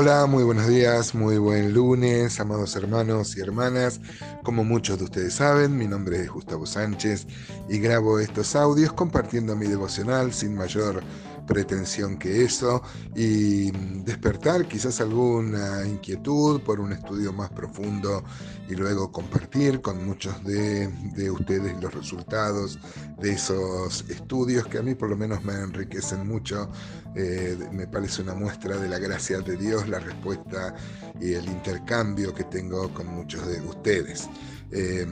Hola, muy buenos días, muy buen lunes, amados hermanos y hermanas. Como muchos de ustedes saben, mi nombre es Gustavo Sánchez y grabo estos audios compartiendo mi devocional sin mayor pretensión que eso y despertar quizás alguna inquietud por un estudio más profundo y luego compartir con muchos de, ustedes los resultados de esos estudios que a mí por lo menos me enriquecen mucho. Eh, me parece una muestra de la gracia de Dios, la respuesta y el intercambio que tengo con muchos de ustedes. Eh,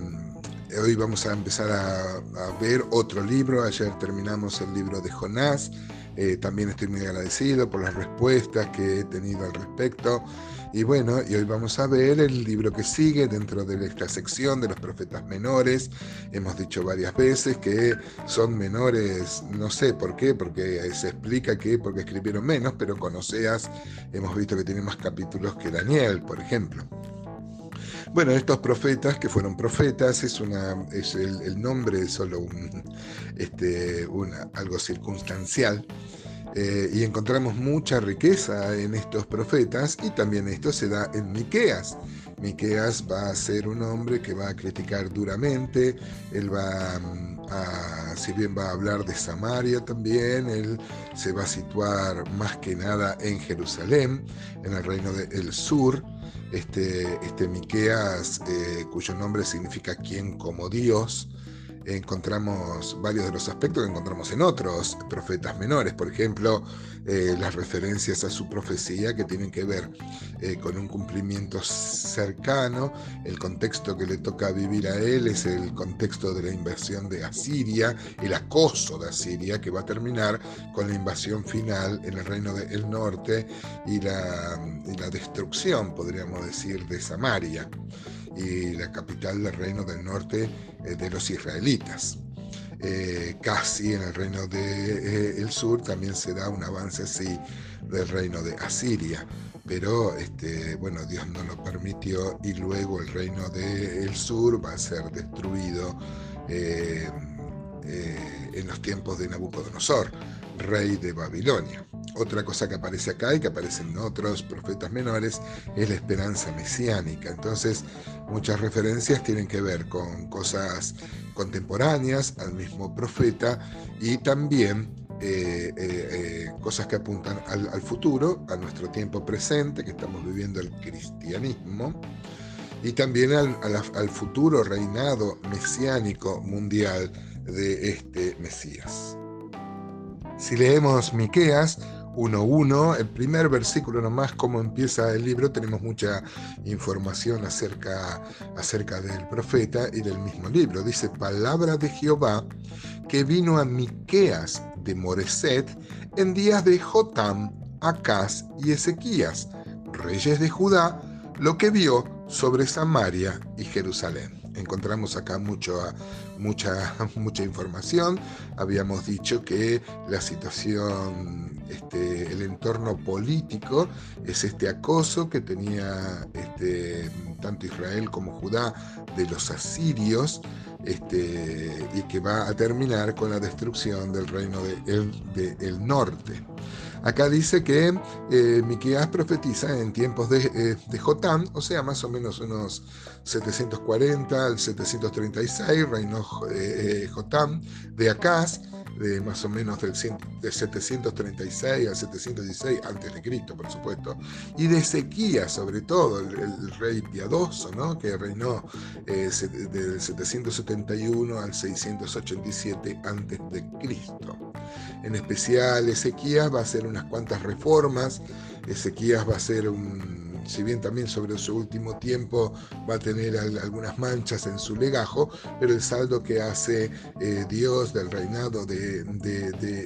hoy vamos a empezar a, a, ver otro libro. Ayer terminamos el libro de Jonás. Eh, también estoy muy agradecido por las respuestas que he tenido al respecto. Y bueno, y hoy vamos a ver el libro que sigue dentro de esta sección de los profetas menores. Hemos dicho varias veces que son menores, no sé por qué, porque se explica que porque escribieron menos, pero con Oseas hemos visto que tiene más capítulos que Daniel, por ejemplo. Bueno, estos profetas que fueron profetas es, una, es el, nombre es solo un, este, una, algo circunstancial. Eh, y encontramos mucha riqueza en estos profetas y también esto se da en Miqueas. Miqueas va a ser un hombre que va a criticar duramente, él va a, si bien va a hablar de Samaria también, él se va a situar más que nada en Jerusalén, en el reino del sur, este, este Miqueas, eh, cuyo nombre significa quien como Dios, encontramos varios de los aspectos que encontramos en otros profetas menores, por ejemplo, eh, las referencias a su profecía que tienen que ver eh, con un cumplimiento cercano, el contexto que le toca vivir a él es el contexto de la invasión de Asiria, el acoso de Asiria que va a terminar con la invasión final en el reino del norte y la, y la destrucción, podríamos decir, de Samaria y la capital del reino del norte eh, de los israelitas. Eh, casi en el reino del de, eh, sur también se da un avance así del reino de Asiria, pero este, bueno, Dios no lo permitió y luego el reino del sur va a ser destruido en los tiempos de Nabucodonosor, rey de Babilonia. Otra cosa que aparece acá y que aparece en otros profetas menores es la esperanza mesiánica. Entonces, muchas referencias tienen que ver con cosas contemporáneas al mismo profeta y también eh, eh, eh, cosas que apuntan al, futuro, a nuestro tiempo presente, que estamos viviendo el cristianismo, y también al, al futuro reinado mesiánico mundial de este Mesías. Si leemos Miqueas, 1.1, el primer versículo nomás, cómo empieza el libro, tenemos mucha información acerca, acerca del profeta y del mismo libro. Dice, palabra de Jehová que vino a Miqueas de Moreset en días de Jotam, Acaz y Ezequías, reyes de Judá, lo que vio sobre Samaria y Jerusalén encontramos acá mucho, mucha, mucha información. Habíamos dicho que la situación, este, el entorno político es este acoso que tenía este, tanto Israel como Judá de los asirios este, y que va a terminar con la destrucción del reino del de, norte. Acá dice que eh, profetiza en tiempos de, eh, o sea, más o menos unos 740 al 736, reinó eh, eh, de Acaz, de más o menos del, de 736 al 716 antes de Cristo, por supuesto, y de Ezequías, sobre todo, el, rey piadoso, ¿no? que reinó eh, del 771 al 687 antes de Cristo. En especial, Ezequías va a hacer unas cuantas reformas, Ezequías va a ser un si bien también sobre su último tiempo va a tener algunas manchas en su legajo, pero el saldo que hace eh, Dios del reinado de,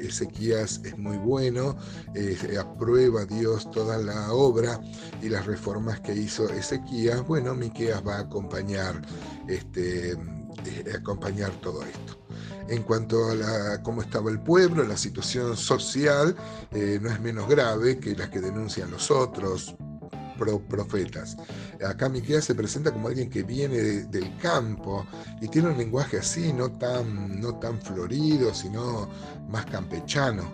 Ezequías es muy bueno, eh, aprueba Dios toda la obra y las reformas que hizo Ezequías, bueno, Miqueas va a acompañar, este, eh, acompañar todo esto en cuanto a cómo estaba el pueblo, la situación social no es menos grave que las que denuncian los otros profetas. Acá Miqueas se presenta como alguien que viene del campo y tiene un lenguaje así, no tan, no tan florido, sino más campechano,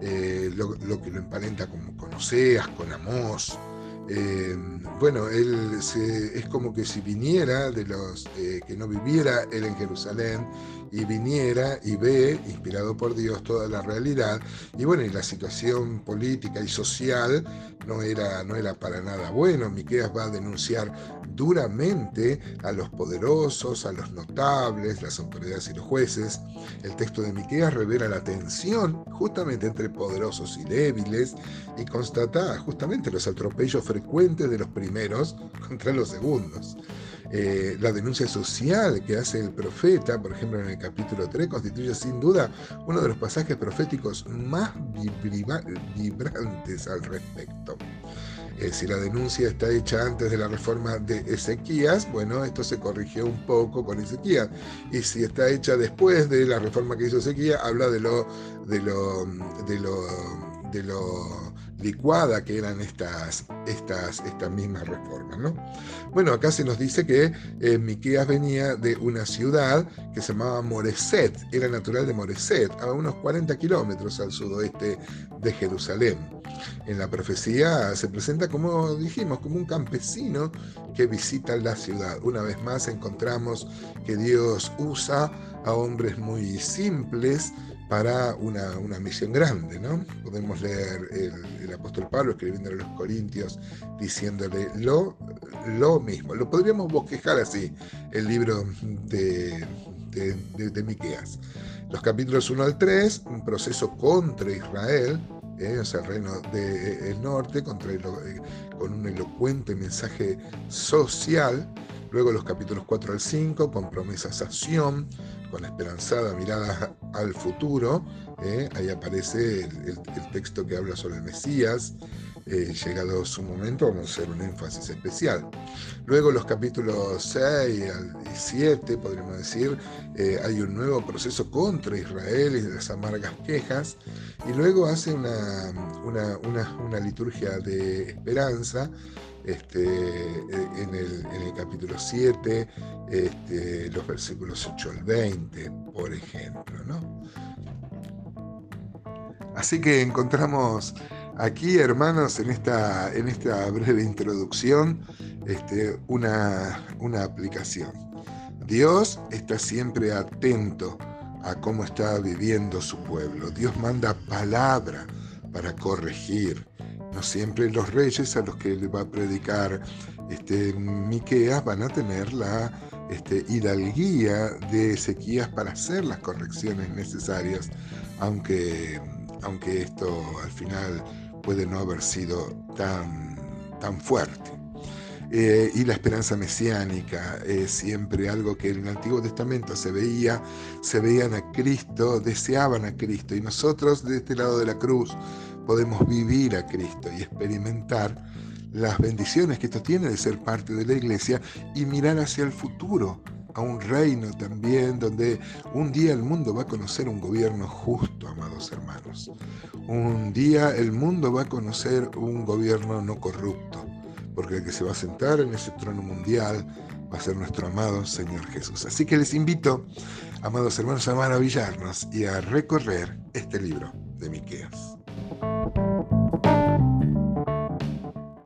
eh, lo, que lo emparenta con, con Oseas, con Amós. eh, bueno, él es como que si viniera de los eh, que no viviera él en Jerusalén y viniera y ve, inspirado por Dios, toda la realidad. Y bueno, y la situación política y social no era, no era para nada bueno. Miqueas va a denunciar duramente a los poderosos, a los notables, las autoridades y los jueces. El texto de Miqueas revela la tensión justamente entre poderosos y débiles y constata justamente los atropellos frecuentes de los primeros contra los segundos. Eh, la denuncia social que hace el profeta, por ejemplo en el capítulo 3, constituye sin duda uno de los pasajes proféticos más vibrantes al respecto. Eh, si la denuncia está hecha antes de la reforma de Ezequías, bueno, esto se corrigió un poco con Ezequías. Y si está hecha después de la reforma que hizo Ezequías, habla de lo, de lo, de lo, de lo licuada que eran estas, estas, estas mismas reformas. ¿no? Bueno, acá se nos dice que eh, Miqueas venía de una ciudad que se llamaba Moreset, era natural de Moreset, a unos 40 kilómetros al sudoeste de Jerusalén. En la profecía se presenta como dijimos, como un campesino que visita la ciudad. Una vez más encontramos que Dios usa a hombres muy simples, para una, misión grande, ¿no? Podemos leer el, apóstol Pablo escribiendo a los Corintios diciéndole lo, lo mismo. Lo podríamos bosquejar así, el libro de, de, Miqueas. Los capítulos 1 al 3, un proceso contra Israel, ¿eh? o sea, el reino del norte, contra eh, con un elocuente mensaje social. Luego los capítulos 4 al 5, con promesas a Sion, con esperanzada mirada al futuro. ¿eh? Ahí aparece el, texto que habla sobre el Mesías. Eh, llegado su momento, vamos a hacer un énfasis especial. Luego los capítulos 6 y 7, podríamos decir, eh, hay un nuevo proceso contra Israel y las amargas quejas. Y luego hace una, una, una, liturgia de esperanza este, eh, en, el, capítulo 7, este, los versículos 8 al 20, por ejemplo. ¿no? Así que encontramos aquí, hermanos, en esta, en esta breve introducción, este, una, una aplicación. Dios está siempre atento a cómo está viviendo su pueblo. Dios manda palabra para corregir, no siempre los reyes a los que le va a predicar este, Miqueas van a tener la este, hidalguía de Ezequías para hacer las correcciones necesarias, aunque, aunque esto al final puede no haber sido tan, tan fuerte. Eh, y la esperanza mesiánica es siempre algo que en el Antiguo Testamento se veía, se veían a Cristo, deseaban a Cristo, y nosotros de este lado de la cruz podemos vivir a Cristo y experimentar las bendiciones que esto tiene de ser parte de la iglesia y mirar hacia el futuro, a un reino también donde un día el mundo va a conocer un gobierno justo, amados hermanos. Un día el mundo va a conocer un gobierno no corrupto, porque el que se va a sentar en ese trono mundial va a ser nuestro amado Señor Jesús. Así que les invito, amados hermanos, a maravillarnos y a recorrer este libro de Miqueas.